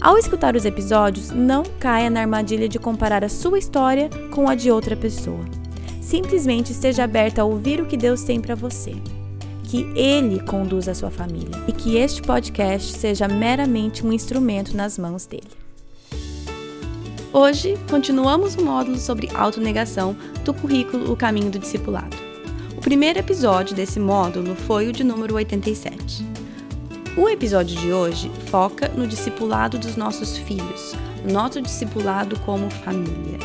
Ao escutar os episódios, não caia na armadilha de comparar a sua história com a de outra pessoa. Simplesmente esteja aberta a ouvir o que Deus tem para você. Que Ele conduza a sua família e que este podcast seja meramente um instrumento nas mãos dele. Hoje, continuamos o módulo sobre autonegação do currículo O Caminho do Discipulado. O primeiro episódio desse módulo foi o de número 87. O episódio de hoje foca no discipulado dos nossos filhos, nosso discipulado como família.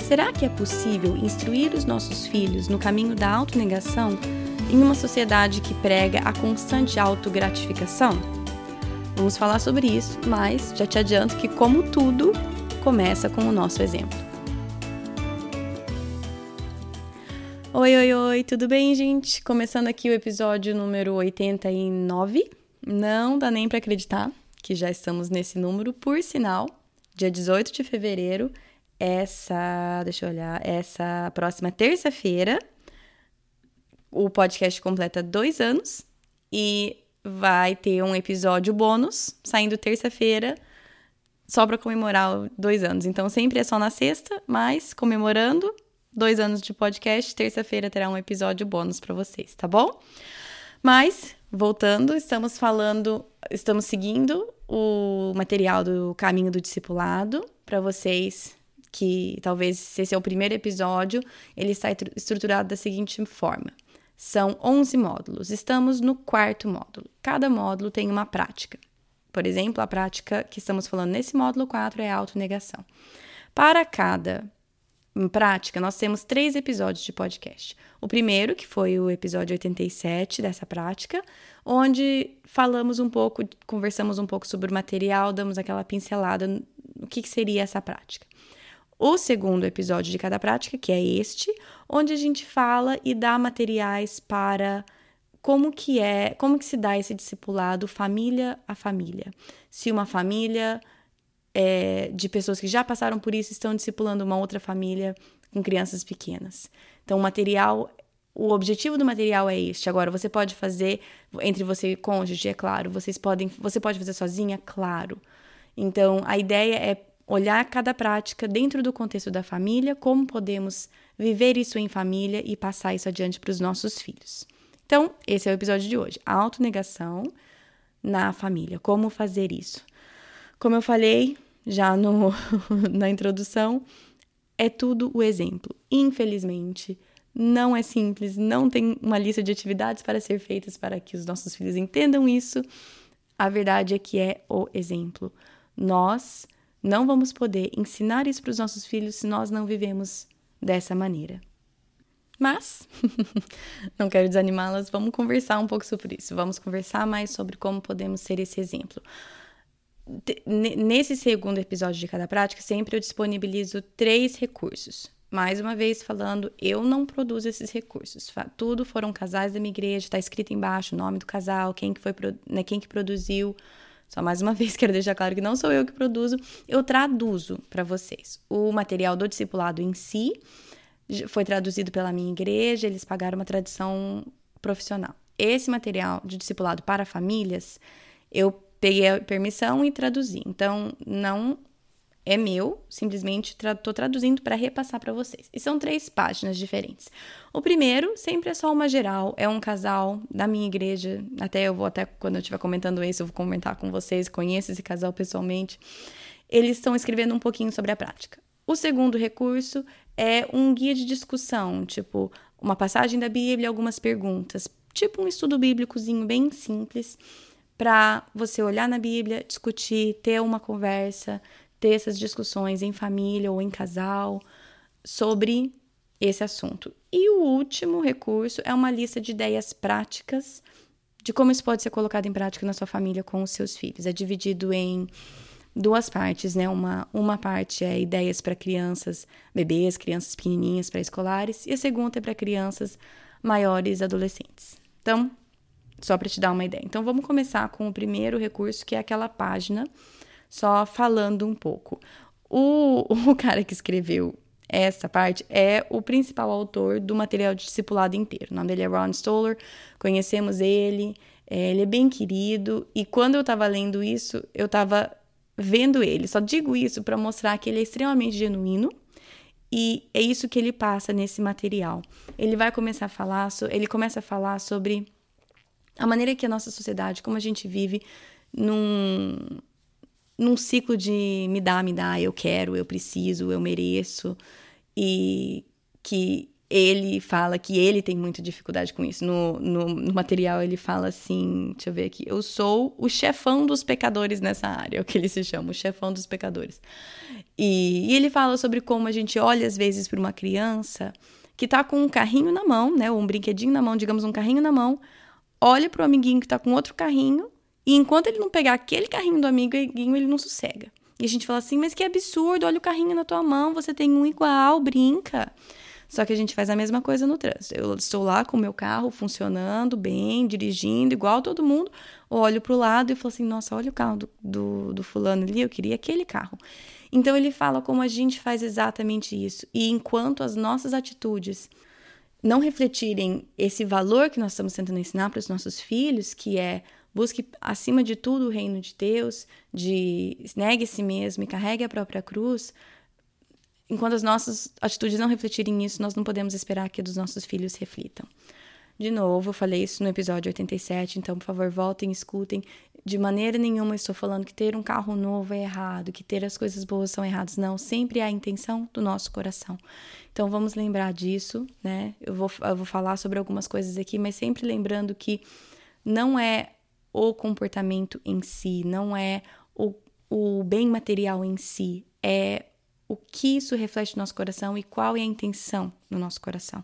Será que é possível instruir os nossos filhos no caminho da autonegação em uma sociedade que prega a constante autogratificação? Vamos falar sobre isso, mas já te adianto que, como tudo, começa com o nosso exemplo. Oi, oi, oi, tudo bem, gente? Começando aqui o episódio número 89 não dá nem para acreditar que já estamos nesse número, por sinal, dia 18 de fevereiro, essa, deixa eu olhar, essa próxima terça-feira, o podcast completa dois anos e vai ter um episódio bônus saindo terça-feira só para comemorar dois anos. Então sempre é só na sexta, mas comemorando dois anos de podcast, terça-feira terá um episódio bônus para vocês, tá bom? Mas voltando, estamos falando, estamos seguindo o material do Caminho do Discipulado para vocês que talvez esse é o primeiro episódio, ele está estruturado da seguinte forma: são 11 módulos. Estamos no quarto módulo. Cada módulo tem uma prática. Por exemplo, a prática que estamos falando nesse módulo 4 é a autonegação. Para cada em prática, nós temos três episódios de podcast. O primeiro, que foi o episódio 87 dessa prática, onde falamos um pouco, conversamos um pouco sobre o material, damos aquela pincelada no que, que seria essa prática. O segundo episódio de cada prática, que é este, onde a gente fala e dá materiais para como que é, como que se dá esse discipulado família a família. Se uma família é, de pessoas que já passaram por isso estão discipulando uma outra família com crianças pequenas. Então, o material, o objetivo do material é este. Agora, você pode fazer entre você e cônjuge, é claro. Vocês podem, você pode fazer sozinha, claro. Então, a ideia é olhar cada prática dentro do contexto da família, como podemos viver isso em família e passar isso adiante para os nossos filhos. Então, esse é o episódio de hoje. A autonegação na família. Como fazer isso? Como eu falei, já no, na introdução, é tudo o exemplo. Infelizmente, não é simples, não tem uma lista de atividades para ser feitas para que os nossos filhos entendam isso. A verdade é que é o exemplo. Nós não vamos poder ensinar isso para os nossos filhos se nós não vivemos dessa maneira. Mas, não quero desanimá-las, vamos conversar um pouco sobre isso. Vamos conversar mais sobre como podemos ser esse exemplo nesse segundo episódio de cada prática, sempre eu disponibilizo três recursos. Mais uma vez falando, eu não produzo esses recursos. Tudo foram casais da minha igreja, está escrito embaixo o nome do casal, quem que foi, né, quem que produziu. Só mais uma vez quero deixar claro que não sou eu que produzo, eu traduzo para vocês. O material do discipulado em si foi traduzido pela minha igreja, eles pagaram uma tradução profissional. Esse material de discipulado para famílias, eu peguei a permissão e traduzi. Então, não é meu, simplesmente estou tra traduzindo para repassar para vocês. E são três páginas diferentes. O primeiro sempre é só uma geral, é um casal da minha igreja. Até eu vou até quando eu estiver comentando isso, eu vou comentar com vocês, conheço esse casal pessoalmente. Eles estão escrevendo um pouquinho sobre a prática. O segundo recurso é um guia de discussão, tipo uma passagem da Bíblia, algumas perguntas, tipo um estudo bíblicozinho bem simples para você olhar na Bíblia, discutir, ter uma conversa, ter essas discussões em família ou em casal sobre esse assunto. E o último recurso é uma lista de ideias práticas de como isso pode ser colocado em prática na sua família com os seus filhos. É dividido em duas partes, né? Uma, uma parte é ideias para crianças, bebês, crianças pequenininhas, pré-escolares, e a segunda é para crianças maiores, adolescentes. Então, só para te dar uma ideia. Então, vamos começar com o primeiro recurso, que é aquela página, só falando um pouco. O, o cara que escreveu essa parte é o principal autor do material de discipulado inteiro. O nome dele é Ron Stoller, conhecemos ele, é, ele é bem querido, e quando eu estava lendo isso, eu estava vendo ele. Só digo isso para mostrar que ele é extremamente genuíno, e é isso que ele passa nesse material. Ele vai começar a falar, ele começa a falar sobre a maneira que a nossa sociedade, como a gente vive num, num ciclo de me dá, me dá, eu quero, eu preciso, eu mereço, e que ele fala que ele tem muita dificuldade com isso. No, no, no, material ele fala assim, deixa eu ver aqui, eu sou o chefão dos pecadores nessa área, é o que ele se chama, o chefão dos pecadores. E, e ele fala sobre como a gente olha às vezes para uma criança que tá com um carrinho na mão, né, ou um brinquedinho na mão, digamos um carrinho na mão, olha pro amiguinho que tá com outro carrinho, e enquanto ele não pegar aquele carrinho do amiguinho, ele não sossega. E a gente fala assim, mas que absurdo, olha o carrinho na tua mão, você tem um igual, brinca. Só que a gente faz a mesma coisa no trânsito. Eu estou lá com o meu carro funcionando bem, dirigindo, igual todo mundo, olho para o lado e falo assim: nossa, olha o carro do, do, do fulano ali, eu queria aquele carro. Então ele fala como a gente faz exatamente isso. E enquanto as nossas atitudes não refletirem esse valor que nós estamos tentando ensinar para os nossos filhos, que é busque acima de tudo o reino de Deus, de negue a si mesmo e carregue a própria cruz, enquanto as nossas atitudes não refletirem nisso, nós não podemos esperar que dos nossos filhos reflitam. De novo, eu falei isso no episódio 87, então, por favor, voltem, escutem. De maneira nenhuma estou falando que ter um carro novo é errado, que ter as coisas boas são erradas. Não, sempre é a intenção do nosso coração. Então, vamos lembrar disso, né? Eu vou, eu vou falar sobre algumas coisas aqui, mas sempre lembrando que não é o comportamento em si, não é o, o bem material em si, é o que isso reflete no nosso coração e qual é a intenção no nosso coração.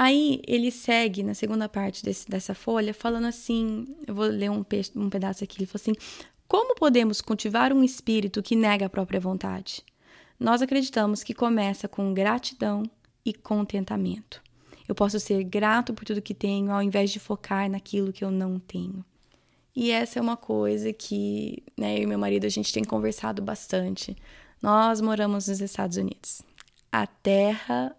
Aí ele segue na segunda parte desse, dessa folha, falando assim: eu vou ler um, um pedaço aqui. Ele falou assim: Como podemos cultivar um espírito que nega a própria vontade? Nós acreditamos que começa com gratidão e contentamento. Eu posso ser grato por tudo que tenho, ao invés de focar naquilo que eu não tenho. E essa é uma coisa que né, eu e meu marido a gente tem conversado bastante. Nós moramos nos Estados Unidos, a terra,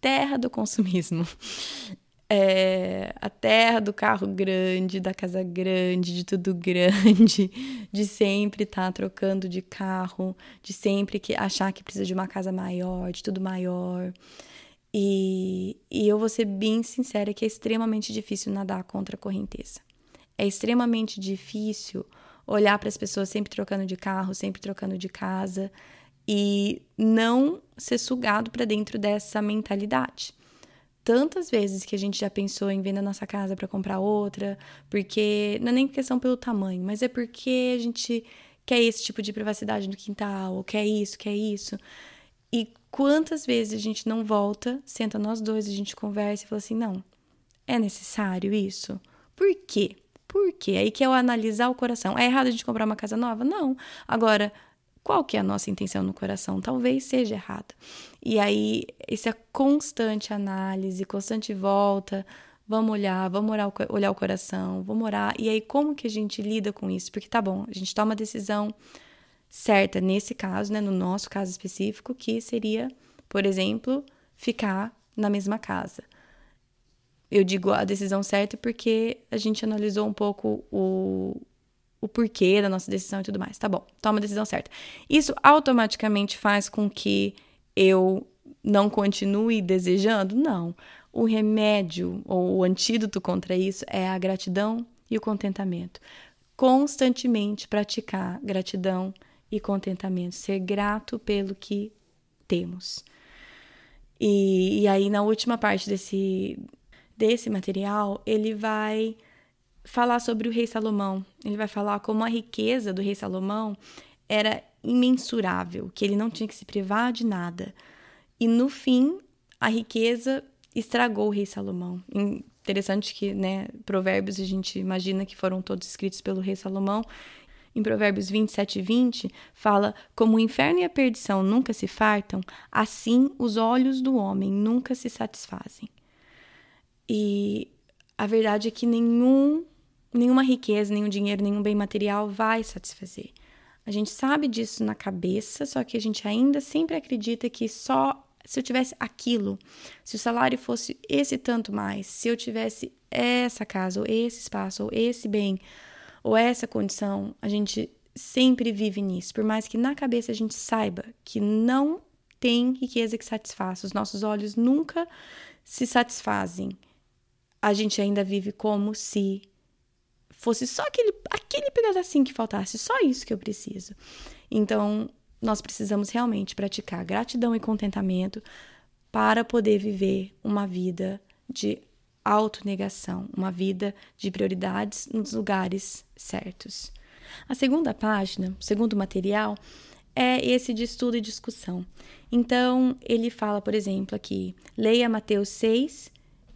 terra do consumismo. É, a terra do carro grande, da casa grande, de tudo grande, de sempre estar tá trocando de carro, de sempre que achar que precisa de uma casa maior, de tudo maior. E, e eu vou ser bem sincera que é extremamente difícil nadar contra a correnteza. É extremamente difícil olhar para as pessoas sempre trocando de carro, sempre trocando de casa e não ser sugado para dentro dessa mentalidade. Tantas vezes que a gente já pensou em vender nossa casa para comprar outra, porque não é nem questão pelo tamanho, mas é porque a gente quer esse tipo de privacidade no quintal, ou quer isso, quer isso. E quantas vezes a gente não volta, senta nós dois, a gente conversa e fala assim: não, é necessário isso? Por quê? Por quê? Aí que é o analisar o coração. É errado a gente comprar uma casa nova? Não. Agora, qual que é a nossa intenção no coração? Talvez seja errada. E aí, essa constante análise, constante volta, vamos olhar, vamos olhar o, olhar o coração, vamos orar. E aí, como que a gente lida com isso? Porque tá bom, a gente toma a decisão certa nesse caso, né, no nosso caso específico, que seria, por exemplo, ficar na mesma casa. Eu digo a decisão certa porque a gente analisou um pouco o, o porquê da nossa decisão e tudo mais. Tá bom, toma a decisão certa. Isso automaticamente faz com que eu não continue desejando? Não. O remédio ou o antídoto contra isso é a gratidão e o contentamento. Constantemente praticar gratidão e contentamento, ser grato pelo que temos. E, e aí, na última parte desse, desse material, ele vai falar sobre o rei Salomão. Ele vai falar como a riqueza do rei Salomão era imensurável, que ele não tinha que se privar de nada. E no fim, a riqueza estragou o rei Salomão. Interessante que, né, Provérbios a gente imagina que foram todos escritos pelo rei Salomão. em Provérbios 27 e 20, fala: Como o inferno e a perdição nunca se fartam, assim os olhos do homem nunca se satisfazem. E a verdade é que nenhum, nenhuma riqueza, nenhum dinheiro, nenhum bem material vai satisfazer. A gente sabe disso na cabeça, só que a gente ainda sempre acredita que só se eu tivesse aquilo, se o salário fosse esse tanto mais, se eu tivesse essa casa, ou esse espaço, ou esse bem, ou essa condição, a gente sempre vive nisso. Por mais que na cabeça a gente saiba que não tem riqueza que satisfaça, os nossos olhos nunca se satisfazem, a gente ainda vive como se fosse só aquele, aquele pedacinho que faltasse, só isso que eu preciso. Então, nós precisamos realmente praticar gratidão e contentamento para poder viver uma vida de autonegação, uma vida de prioridades nos lugares certos. A segunda página, o segundo material, é esse de estudo e discussão. Então, ele fala, por exemplo, aqui, leia Mateus 6,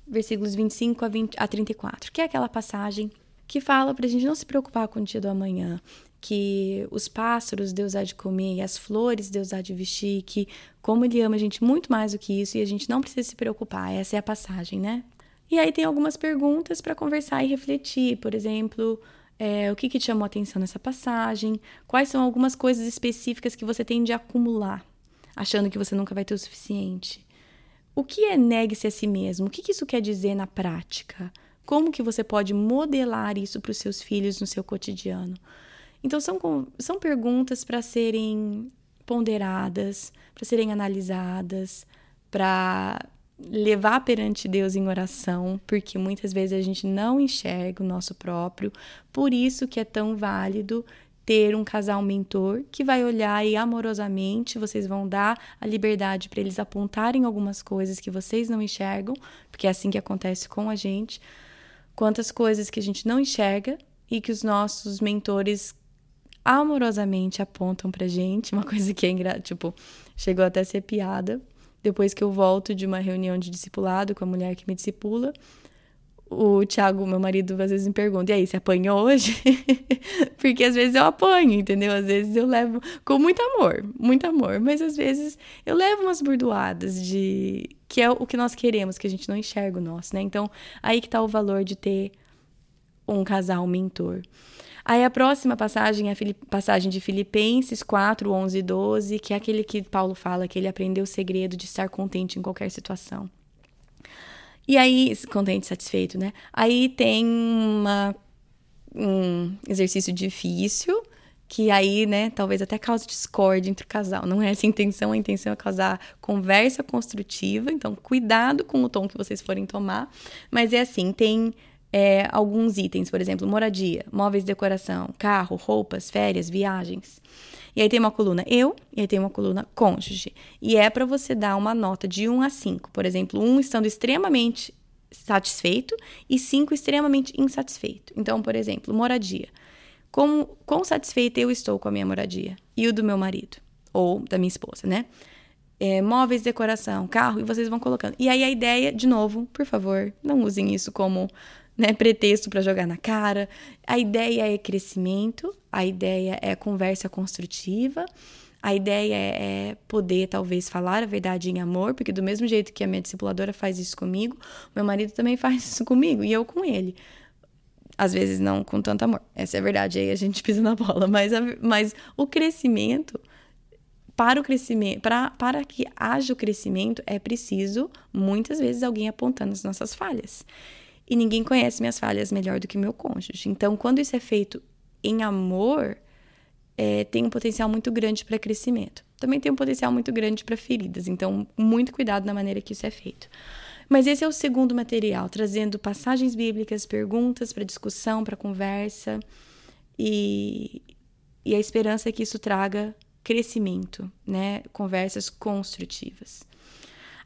versículos 25 a, 20, a 34, que é aquela passagem que fala para a gente não se preocupar com o dia do amanhã, que os pássaros Deus há de comer as flores Deus há de vestir, que como Ele ama a gente muito mais do que isso e a gente não precisa se preocupar. Essa é a passagem, né? E aí tem algumas perguntas para conversar e refletir. Por exemplo, é, o que, que te chamou a atenção nessa passagem? Quais são algumas coisas específicas que você tem de acumular, achando que você nunca vai ter o suficiente? O que é negue-se a si mesmo? O que, que isso quer dizer na prática? Como que você pode modelar isso para os seus filhos no seu cotidiano? Então, são, são perguntas para serem ponderadas, para serem analisadas, para levar perante Deus em oração, porque muitas vezes a gente não enxerga o nosso próprio, por isso que é tão válido ter um casal mentor que vai olhar e amorosamente vocês vão dar a liberdade para eles apontarem algumas coisas que vocês não enxergam, porque é assim que acontece com a gente. Quantas coisas que a gente não enxerga e que os nossos mentores amorosamente apontam pra gente, uma coisa que é engraçada, tipo, chegou até a ser piada, depois que eu volto de uma reunião de discipulado com a mulher que me discipula, o Thiago, meu marido, às vezes me pergunta: e aí, você apanhou hoje? Porque às vezes eu apanho, entendeu? Às vezes eu levo com muito amor, muito amor, mas às vezes eu levo umas burdoadas de. que é o que nós queremos, que a gente não enxerga o nosso, né? Então, aí que tá o valor de ter um casal mentor. Aí a próxima passagem é a passagem de Filipenses 4, 11 e 12, que é aquele que Paulo fala que ele aprendeu o segredo de estar contente em qualquer situação. E aí, contente, satisfeito, né? Aí tem uma, um exercício difícil, que aí, né, talvez até cause discórdia entre o casal. Não é essa a intenção, a intenção é causar conversa construtiva, então cuidado com o tom que vocês forem tomar. Mas é assim, tem é, alguns itens, por exemplo, moradia, móveis de decoração, carro, roupas, férias, viagens. E aí tem uma coluna eu, e aí tem uma coluna cônjuge. E é para você dar uma nota de 1 a 5. Por exemplo, 1 estando extremamente satisfeito e 5 extremamente insatisfeito. Então, por exemplo, moradia. Como, quão satisfeita eu estou com a minha moradia? E o do meu marido? Ou da minha esposa, né? É, móveis, decoração, carro, e vocês vão colocando. E aí a ideia, de novo, por favor, não usem isso como né, pretexto para jogar na cara. A ideia é crescimento, a ideia é conversa construtiva, a ideia é poder talvez falar a verdade em amor, porque do mesmo jeito que a minha discipuladora faz isso comigo, meu marido também faz isso comigo e eu com ele. Às vezes não com tanto amor. Essa é a verdade, aí a gente pisa na bola, mas, a, mas o crescimento para o crescimento, para, para que haja o crescimento, é preciso muitas vezes alguém apontando as nossas falhas. E ninguém conhece minhas falhas melhor do que meu cônjuge. Então, quando isso é feito em amor, é, tem um potencial muito grande para crescimento. Também tem um potencial muito grande para feridas. Então, muito cuidado na maneira que isso é feito. Mas esse é o segundo material, trazendo passagens bíblicas, perguntas para discussão, para conversa. E, e a esperança é que isso traga crescimento, né? Conversas construtivas.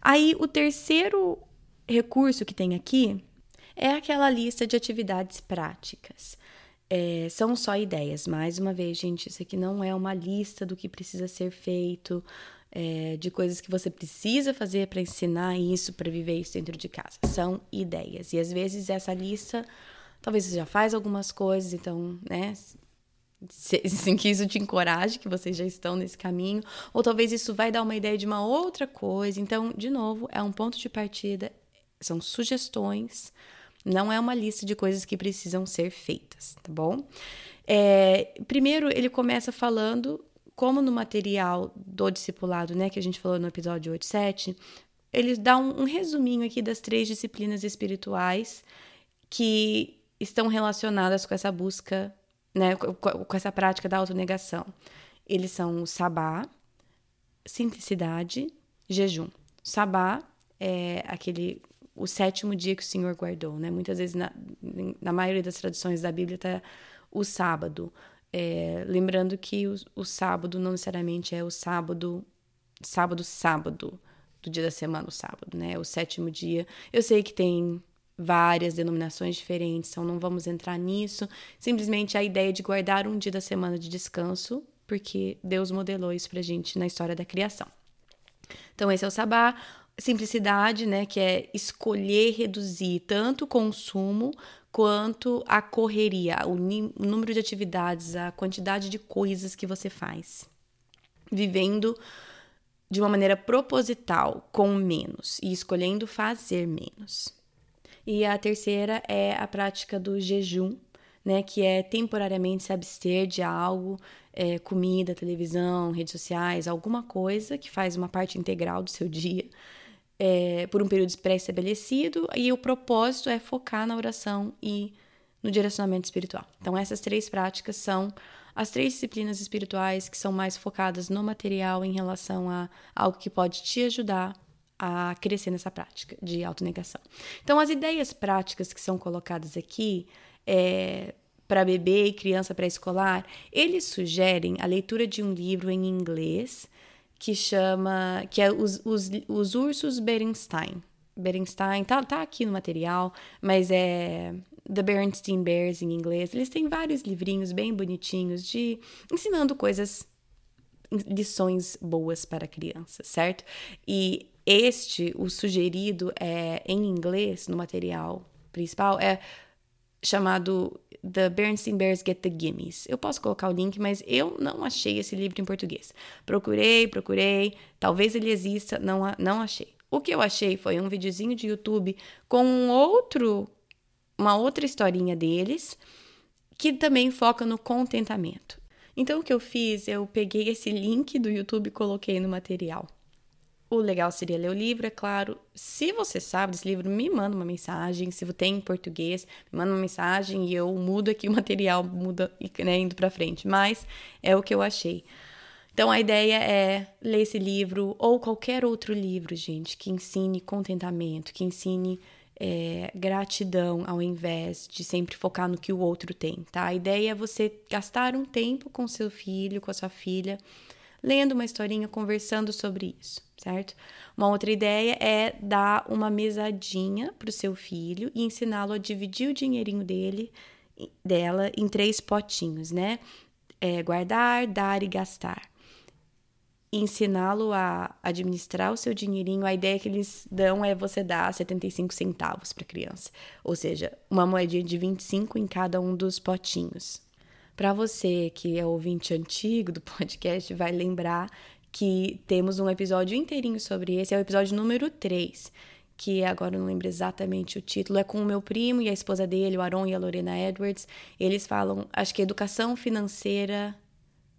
Aí, o terceiro recurso que tem aqui é aquela lista de atividades práticas. É, são só ideias. Mais uma vez, gente, isso aqui não é uma lista do que precisa ser feito, é, de coisas que você precisa fazer para ensinar isso, para viver isso dentro de casa. São ideias. E às vezes essa lista, talvez você já faz algumas coisas, então, né? Assim, que isso te encoraje, que vocês já estão nesse caminho, ou talvez isso vai dar uma ideia de uma outra coisa. Então, de novo, é um ponto de partida, são sugestões, não é uma lista de coisas que precisam ser feitas, tá bom? É, primeiro, ele começa falando como no material do discipulado, né, que a gente falou no episódio 8 7, ele dá um, um resuminho aqui das três disciplinas espirituais que estão relacionadas com essa busca né, com essa prática da autonegação. Eles são o sabá, simplicidade, jejum. Sabá é aquele o sétimo dia que o Senhor guardou, né? Muitas vezes na, na maioria das traduções da Bíblia está o sábado. É, lembrando que o, o, sábado não necessariamente é o sábado, sábado, sábado do dia da semana, o sábado, né? O sétimo dia. Eu sei que tem várias denominações diferentes, então não vamos entrar nisso. Simplesmente a ideia de guardar um dia da semana de descanso, porque Deus modelou isso pra gente na história da criação. Então, esse é o sabá. Simplicidade, né, que é escolher reduzir tanto o consumo quanto a correria, o, número de atividades, a quantidade de coisas que você faz. Vivendo de uma maneira proposital, com menos, e escolhendo fazer menos. E a terceira é a prática do jejum, né, que é temporariamente se abster de algo, é, comida, televisão, redes sociais, alguma coisa que faz uma parte integral do seu dia, é, por um período pré-estabelecido, e o propósito é focar na oração e no direcionamento espiritual. Então, essas três práticas são as três disciplinas espirituais que são mais focadas no material em relação a algo que pode te ajudar a crescer nessa prática de autonegação. Então, as ideias práticas que são colocadas aqui é, para bebê e criança pré-escolar, eles sugerem a leitura de um livro em inglês que chama, que é Os, os, os Ursos Berenstein. Berenstein, tá, tá aqui no material, mas é The Berenstein Bears em inglês. Eles têm vários livrinhos bem bonitinhos de ensinando coisas, lições boas para crianças, certo? E este, o sugerido é em inglês no material principal é chamado The Bernstein Bears Get the Gimmies. Eu posso colocar o link, mas eu não achei esse livro em português. Procurei, procurei, talvez ele exista, não, não achei. O que eu achei foi um videozinho de YouTube com um outro, uma outra historinha deles, que também foca no contentamento. Então o que eu fiz, eu peguei esse link do YouTube e coloquei no material. O legal seria ler o livro, é claro. Se você sabe desse livro, me manda uma mensagem. Se tem em português, me manda uma mensagem e eu mudo aqui o material, muda né, indo para frente. Mas é o que eu achei. Então a ideia é ler esse livro ou qualquer outro livro, gente, que ensine contentamento, que ensine é, gratidão ao invés de sempre focar no que o outro tem, tá? A ideia é você gastar um tempo com seu filho, com a sua filha lendo uma historinha, conversando sobre isso, certo? Uma outra ideia é dar uma mesadinha para o seu filho e ensiná-lo a dividir o dinheirinho dele, dela, em três potinhos, né? É, guardar, dar e gastar. Ensiná-lo a administrar o seu dinheirinho. A ideia que eles dão é você dar 75 centavos para a criança, ou seja, uma moedinha de 25 em cada um dos potinhos, para você que é ouvinte antigo do podcast, vai lembrar que temos um episódio inteirinho sobre esse, é o episódio número 3, que agora eu não lembro exatamente o título, é com o meu primo e a esposa dele, o Aaron e a Lorena Edwards. Eles falam, acho que educação financeira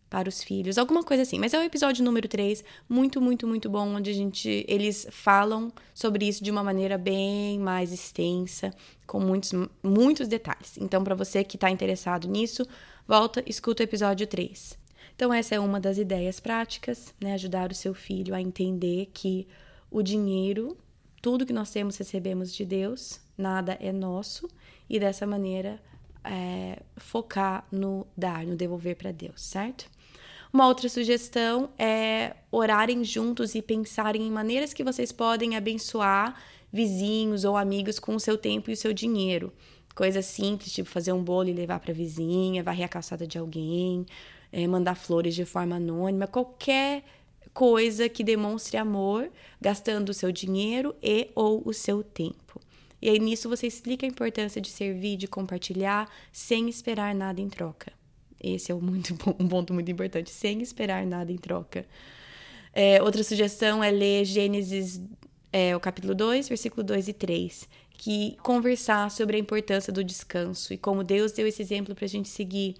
para os filhos, alguma coisa assim. Mas é o episódio número 3, muito, muito, muito bom, onde a gente eles falam sobre isso de uma maneira bem mais extensa, com muitos, muitos detalhes. Então, para você que está interessado nisso, Volta, escuta o episódio 3. Então, essa é uma das ideias práticas, né? Ajudar o seu filho a entender que o dinheiro, tudo que nós temos, recebemos de Deus, nada é nosso, e dessa maneira é, focar no dar, no devolver para Deus, certo? Uma outra sugestão é orarem juntos e pensarem em maneiras que vocês podem abençoar vizinhos ou amigos com o seu tempo e o seu dinheiro. Coisas simples, tipo fazer um bolo e levar para a vizinha, varrer a calçada de alguém, é, mandar flores de forma anônima, qualquer coisa que demonstre amor, gastando o seu dinheiro e ou o seu tempo. E aí nisso você explica a importância de servir, de compartilhar, sem esperar nada em troca. Esse é um, muito, um ponto muito importante, sem esperar nada em troca. É, outra sugestão é ler Gênesis, é, o capítulo 2, versículo 2 e 3, que conversar sobre a importância do descanso e como Deus deu esse exemplo para a gente seguir.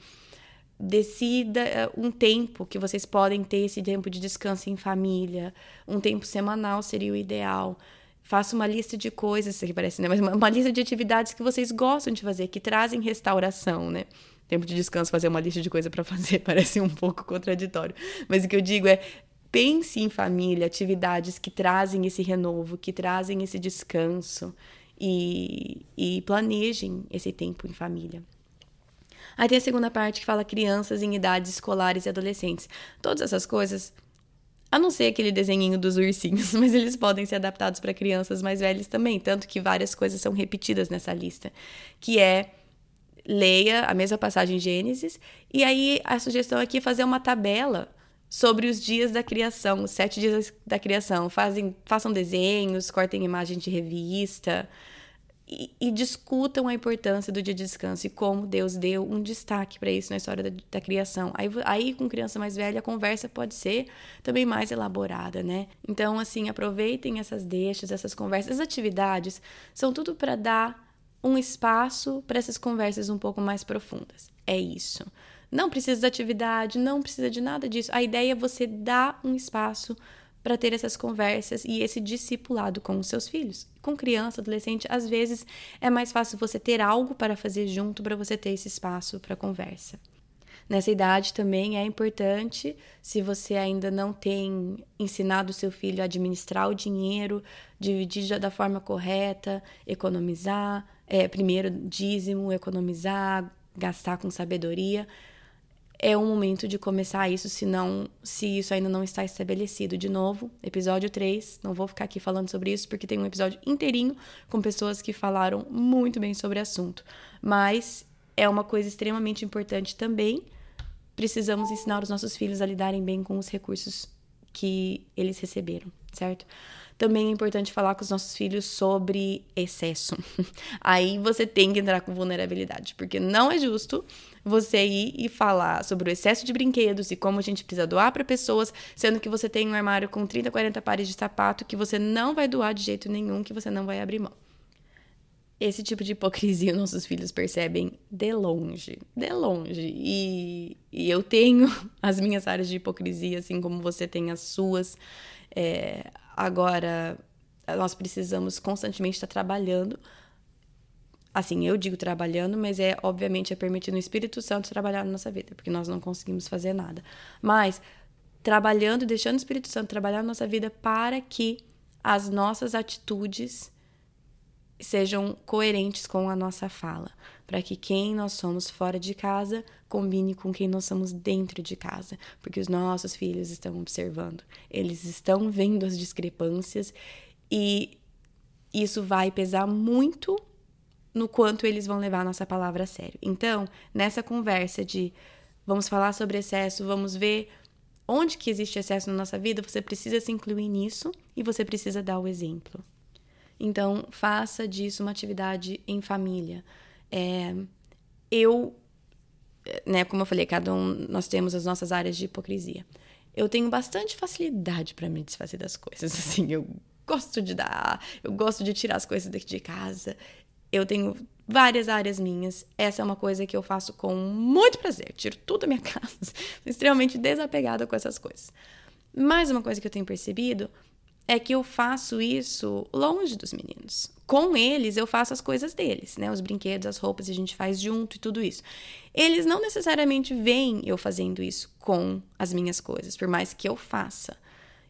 Decida é, um tempo que vocês podem ter esse tempo de descanso em família, um tempo semanal seria o ideal. Faça uma lista de coisas, isso aqui parece, né? Mas uma, uma lista de atividades que vocês gostam de fazer, que trazem restauração, né? Tempo de descanso, fazer uma lista de coisas para fazer, parece um pouco contraditório. Mas o que eu digo é pense em família, atividades que trazem esse renovo, que trazem esse descanso e, e planejem esse tempo em família. Aí tem a segunda parte que fala crianças em idades escolares e adolescentes. Todas essas coisas, a não ser aquele desenhinho dos ursinhos, mas eles podem ser adaptados para crianças mais velhas também, tanto que várias coisas são repetidas nessa lista, que é leia a mesma passagem em Gênesis, e aí a sugestão aqui é fazer uma tabela sobre os dias da criação, os sete dias da criação. Fazem, façam desenhos, cortem imagens de revista e, discutam a importância do dia de descanso e como Deus deu um destaque para isso na história da, da, criação. Aí, aí, com criança mais velha, a conversa pode ser também mais elaborada, né? Então, assim, aproveitem essas deixas, essas conversas, as atividades, são tudo para dar um espaço para essas conversas um pouco mais profundas. É isso. Não precisa de atividade, não precisa de nada disso. A ideia é você dar um espaço ter essas conversas e esse discipulado com os seus filhos. Com criança, adolescente, às vezes é mais fácil você ter algo para fazer junto para você ter esse espaço para conversa. Nessa idade também é importante, se você ainda não tem ensinado o seu filho a administrar o dinheiro, dividir da forma correta, economizar, é, primeiro dízimo, economizar, gastar com sabedoria, é o momento de começar isso, se, não, se isso ainda não está estabelecido. De novo, episódio 3, não vou ficar aqui falando sobre isso, porque tem um episódio inteirinho com pessoas que falaram muito bem sobre o assunto. Mas é uma coisa extremamente importante também. Precisamos ensinar os nossos filhos a lidarem bem com os recursos que eles receberam, certo? Também é importante falar com os nossos filhos sobre excesso. Aí você tem que entrar com vulnerabilidade, porque não é justo você ir e falar sobre o excesso de brinquedos e como a gente precisa doar para pessoas, sendo que você tem um armário com 30, 40 pares de sapato que você não vai doar de jeito nenhum, que você não vai abrir mão. Esse tipo de hipocrisia nossos filhos percebem de longe, de longe. E, e eu tenho as minhas áreas de hipocrisia, assim como você tem as suas. É, Agora, nós precisamos constantemente estar trabalhando. Assim, eu digo trabalhando, mas é obviamente é permitindo o Espírito Santo trabalhar na nossa vida, porque nós não conseguimos fazer nada. Mas trabalhando, deixando o Espírito Santo trabalhar na nossa vida para que as nossas atitudes sejam coerentes com a nossa fala, para que quem nós somos fora de casa combine com quem nós somos dentro de casa, porque os nossos filhos estão observando, eles estão vendo as discrepâncias e isso vai pesar muito no quanto eles vão levar a nossa palavra a sério. Então, nessa conversa de vamos falar sobre excesso, vamos ver onde que existe excesso na nossa vida, você precisa se incluir nisso e você precisa dar o exemplo. Então, faça disso uma atividade em família. É, eu né, como eu falei, cada um nós temos as nossas áreas de hipocrisia. Eu tenho bastante facilidade para me desfazer das coisas, assim, eu gosto de dar, eu gosto de tirar as coisas daqui de casa. Eu tenho várias áreas minhas. Essa é uma coisa que eu faço com muito prazer. Tiro tudo da minha casa. Extremamente desapegada com essas coisas. Mais uma coisa que eu tenho percebido é que eu faço isso longe dos meninos. Com eles, eu faço as coisas deles, né? Os brinquedos, as roupas, a gente faz junto e tudo isso. Eles não necessariamente veem eu fazendo isso com as minhas coisas, por mais que eu faça.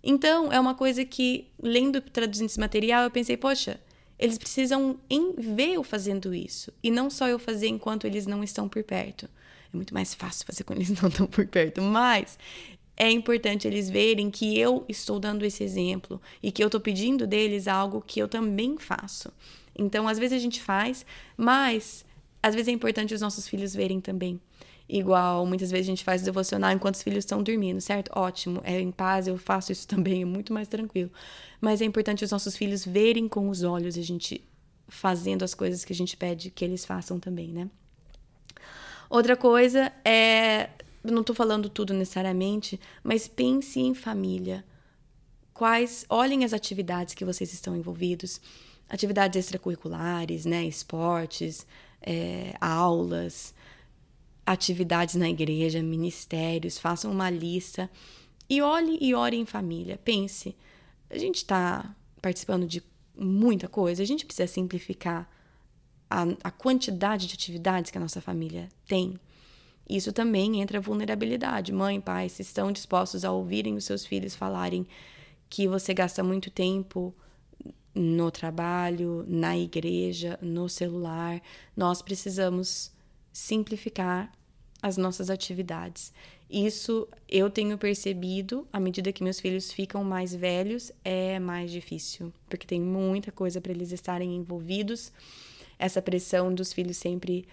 Então, é uma coisa que, lendo, traduzindo esse material, eu pensei, poxa, eles precisam ver eu fazendo isso. E não só eu fazer enquanto eles não estão por perto. É muito mais fácil fazer quando eles não estão por perto. Mas é importante eles verem que eu estou dando esse exemplo e que eu estou pedindo deles algo que eu também faço. Então, às vezes a gente faz, mas às vezes é importante os nossos filhos verem também. Igual muitas vezes a gente faz devocional enquanto os filhos estão dormindo, certo? Ótimo, é em paz, eu faço isso também, é muito mais tranquilo. Mas é importante os nossos filhos verem com os olhos a gente fazendo as coisas que a gente pede que eles façam também, né? Outra coisa é, não estou falando tudo necessariamente, mas pense em família. Quais, olhem as atividades que vocês estão envolvidos, atividades extracurriculares, né, esportes, é, aulas, atividades na igreja, ministérios, façam uma lista e olhe e ore em família. Pense, a gente está participando de muita coisa, a gente precisa simplificar a, a quantidade de atividades que a nossa família tem. Isso também entra a vulnerabilidade. Mãe, pai, se estão dispostos a ouvirem os seus filhos falarem que você gasta muito tempo no trabalho, na igreja, no celular, nós precisamos simplificar as nossas atividades. Isso eu tenho percebido à medida que meus filhos ficam mais velhos, é mais difícil, porque tem muita coisa para eles estarem envolvidos. Essa pressão dos filhos sempre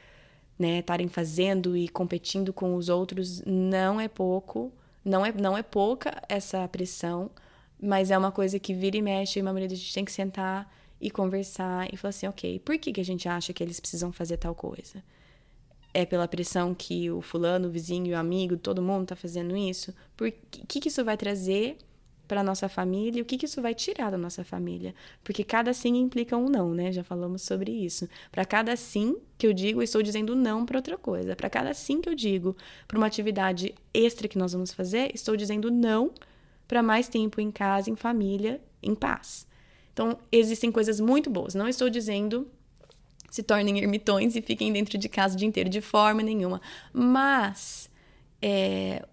né, estarem fazendo e competindo com os outros não é pouco, não é, não é pouca essa pressão, mas é uma coisa que vira e mexe, e uma maneira a gente tem que sentar e conversar e falar assim, ok, por que, que a gente acha que eles precisam fazer tal coisa? É pela pressão que o fulano, o vizinho, o amigo, todo mundo está fazendo isso? Por que, que isso vai trazer para nossa família e o que, que isso vai tirar da nossa família. Porque cada sim implica um não, né? Já falamos sobre isso. Para cada sim que eu digo, estou dizendo não para outra coisa. Para cada sim que eu digo para uma atividade extra que nós vamos fazer, estou dizendo não para mais tempo em casa, em família, em paz. Então, existem coisas muito boas. Não estou dizendo se tornem ermitões e fiquem dentro de casa o dia inteiro, de forma nenhuma. Mas, é,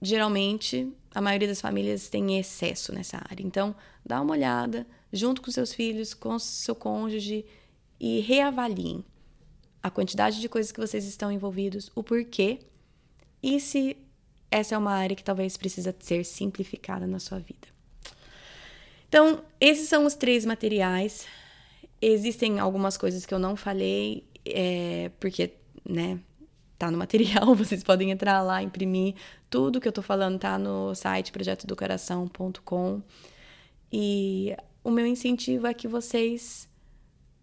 geralmente, a maioria das famílias tem excesso nessa área. Então, dá uma olhada junto com seus filhos, com seu cônjuge e reavaliem a quantidade de coisas que vocês estão envolvidos, o porquê e se essa é uma área que talvez precisa ser simplificada na sua vida. Então, esses são os três materiais. Existem algumas coisas que eu não falei, é, porque, né, tá no material, vocês podem entrar lá, imprimir. Tudo que eu tô falando tá no site projetodocoração.com. E o meu incentivo é que vocês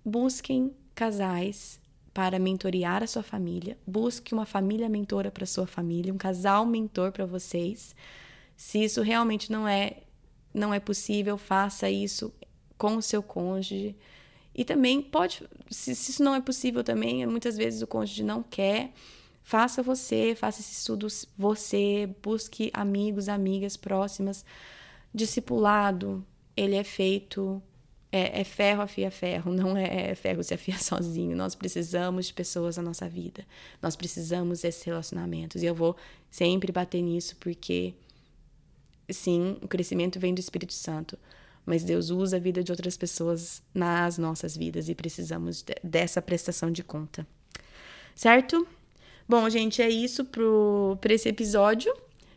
busquem casais para mentorear a sua família, busque uma família mentora para sua família, um casal mentor para vocês. Se isso realmente não é não é possível, faça isso com o seu cônjuge. E também pode, se, se isso não é possível também, muitas vezes o cônjuge não quer, Faça você, faça esse estudo você, busque amigos, amigas próximas. Discipulado, ele é feito, é, é ferro afia ferro, não é ferro se afia sozinho. Nós precisamos de pessoas na nossa vida. Nós precisamos desses relacionamentos. E eu vou sempre bater nisso porque, sim, o crescimento vem do Espírito Santo mas Deus usa a vida de outras pessoas nas nossas vidas e precisamos dessa prestação de conta. Certo? Bom, gente, é isso para esse episódio.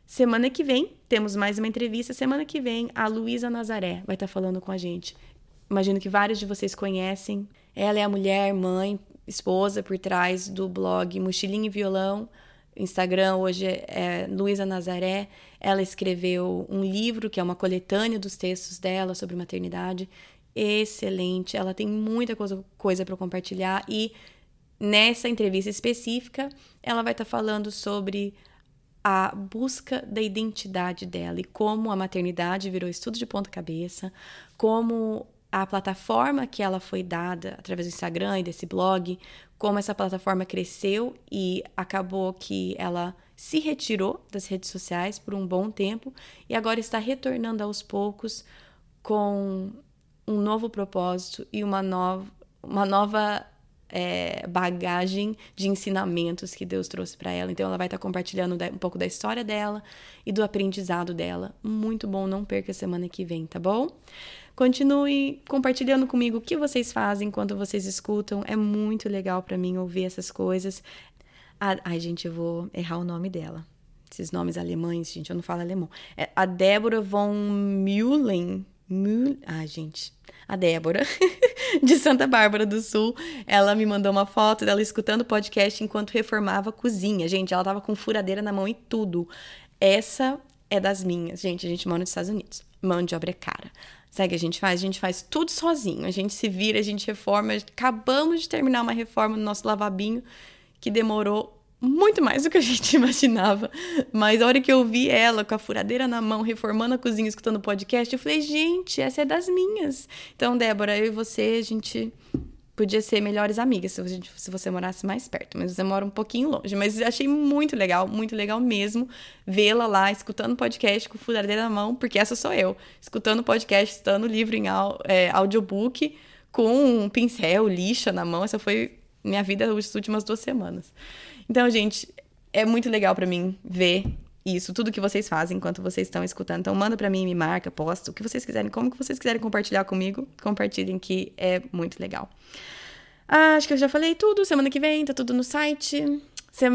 Semana que vem temos mais uma entrevista. Semana que vem a Luísa Nazaré vai estar tá falando com a gente. Imagino que vários de vocês conhecem. Ela é a mulher, mãe, esposa por trás do blog Mochilinha e Violão. Instagram hoje é Luísa Nazaré. Ela escreveu um livro que é uma coletânea dos textos dela sobre maternidade. Excelente. Ela tem muita coisa, coisa para compartilhar e nessa entrevista específica, ela vai estar tá falando sobre a busca da identidade dela e como a maternidade virou estudo de ponta cabeça, como a plataforma que ela foi dada através do Instagram e desse blog, como essa plataforma cresceu e acabou que ela se retirou das redes sociais por um bom tempo e agora está retornando aos poucos com um novo propósito e uma nova, uma nova é, bagagem de ensinamentos que Deus trouxe para ela. Então, ela vai estar tá compartilhando um pouco da história dela e do aprendizado dela. Muito bom, não perca semana que vem, tá bom? Continue compartilhando comigo o que vocês fazem quando vocês escutam. É muito legal para mim ouvir essas coisas. Ai, gente, eu vou errar o nome dela. Esses nomes alemães, gente, eu não falo alemão. É a Débora von Mühlen. Mühl... Ai, gente. A Débora. de Santa Bárbara do Sul. Ela me mandou uma foto dela escutando o podcast enquanto reformava a cozinha. Gente, ela tava com furadeira na mão e tudo. Essa é das minhas. Gente, a gente mora nos Estados Unidos. Mão de obra é cara. Sabe o que a gente faz? A gente faz tudo sozinho. A gente se vira, a gente reforma. Acabamos de terminar uma reforma no nosso lavabinho que demorou muito mais do que a gente imaginava. Mas a hora que eu vi ela com a furadeira na mão, reformando a cozinha, escutando o podcast, eu falei, gente, essa é das minhas. Então, Débora, eu e você, a gente podia ser melhores amigas se você, se você morasse mais perto, mas você mora um pouquinho longe. Mas achei muito legal, muito legal mesmo vê-la lá, escutando podcast com furadeira na mão, porque essa sou eu, escutando podcast, escutando livro em é, audiobook, com um pincel, lixa na mão. Essa foi minha vida nas últimas duas semanas. Então, gente, é muito legal para mim ver isso, tudo que vocês fazem enquanto vocês estão escutando. Então, manda para mim, me marca, posta, o que vocês quiserem, como que vocês quiserem compartilhar comigo, compartilhem que é muito legal. Ah, acho que eu já falei tudo. Semana que vem tá tudo no site.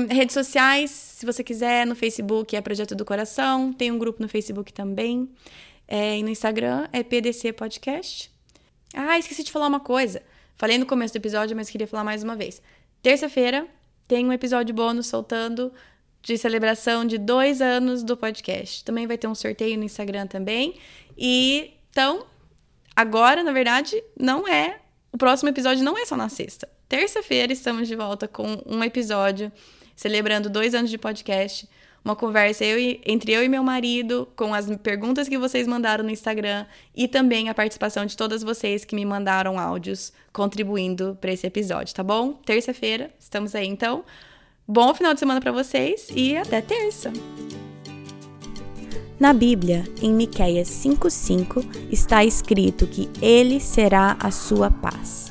Redes sociais, se você quiser, no Facebook é Projeto do Coração. Tem um grupo no Facebook também. É, e no Instagram é PDC Podcast. Ah, esqueci de falar uma coisa. Falei no começo do episódio, mas queria falar mais uma vez. Terça-feira tem um episódio bônus soltando de celebração de dois anos do podcast. Também vai ter um sorteio no Instagram também. E então, agora, na verdade, não é. O próximo episódio não é só na sexta. Terça-feira estamos de volta com um episódio celebrando dois anos de podcast uma conversa eu e, entre eu e meu marido, com as perguntas que vocês mandaram no Instagram e também a participação de todas vocês que me mandaram áudios contribuindo para esse episódio, tá bom? Terça-feira, estamos aí então. Bom final de semana para vocês e até terça. Na Bíblia, em Miqueias 5:5, está escrito que ele será a sua paz.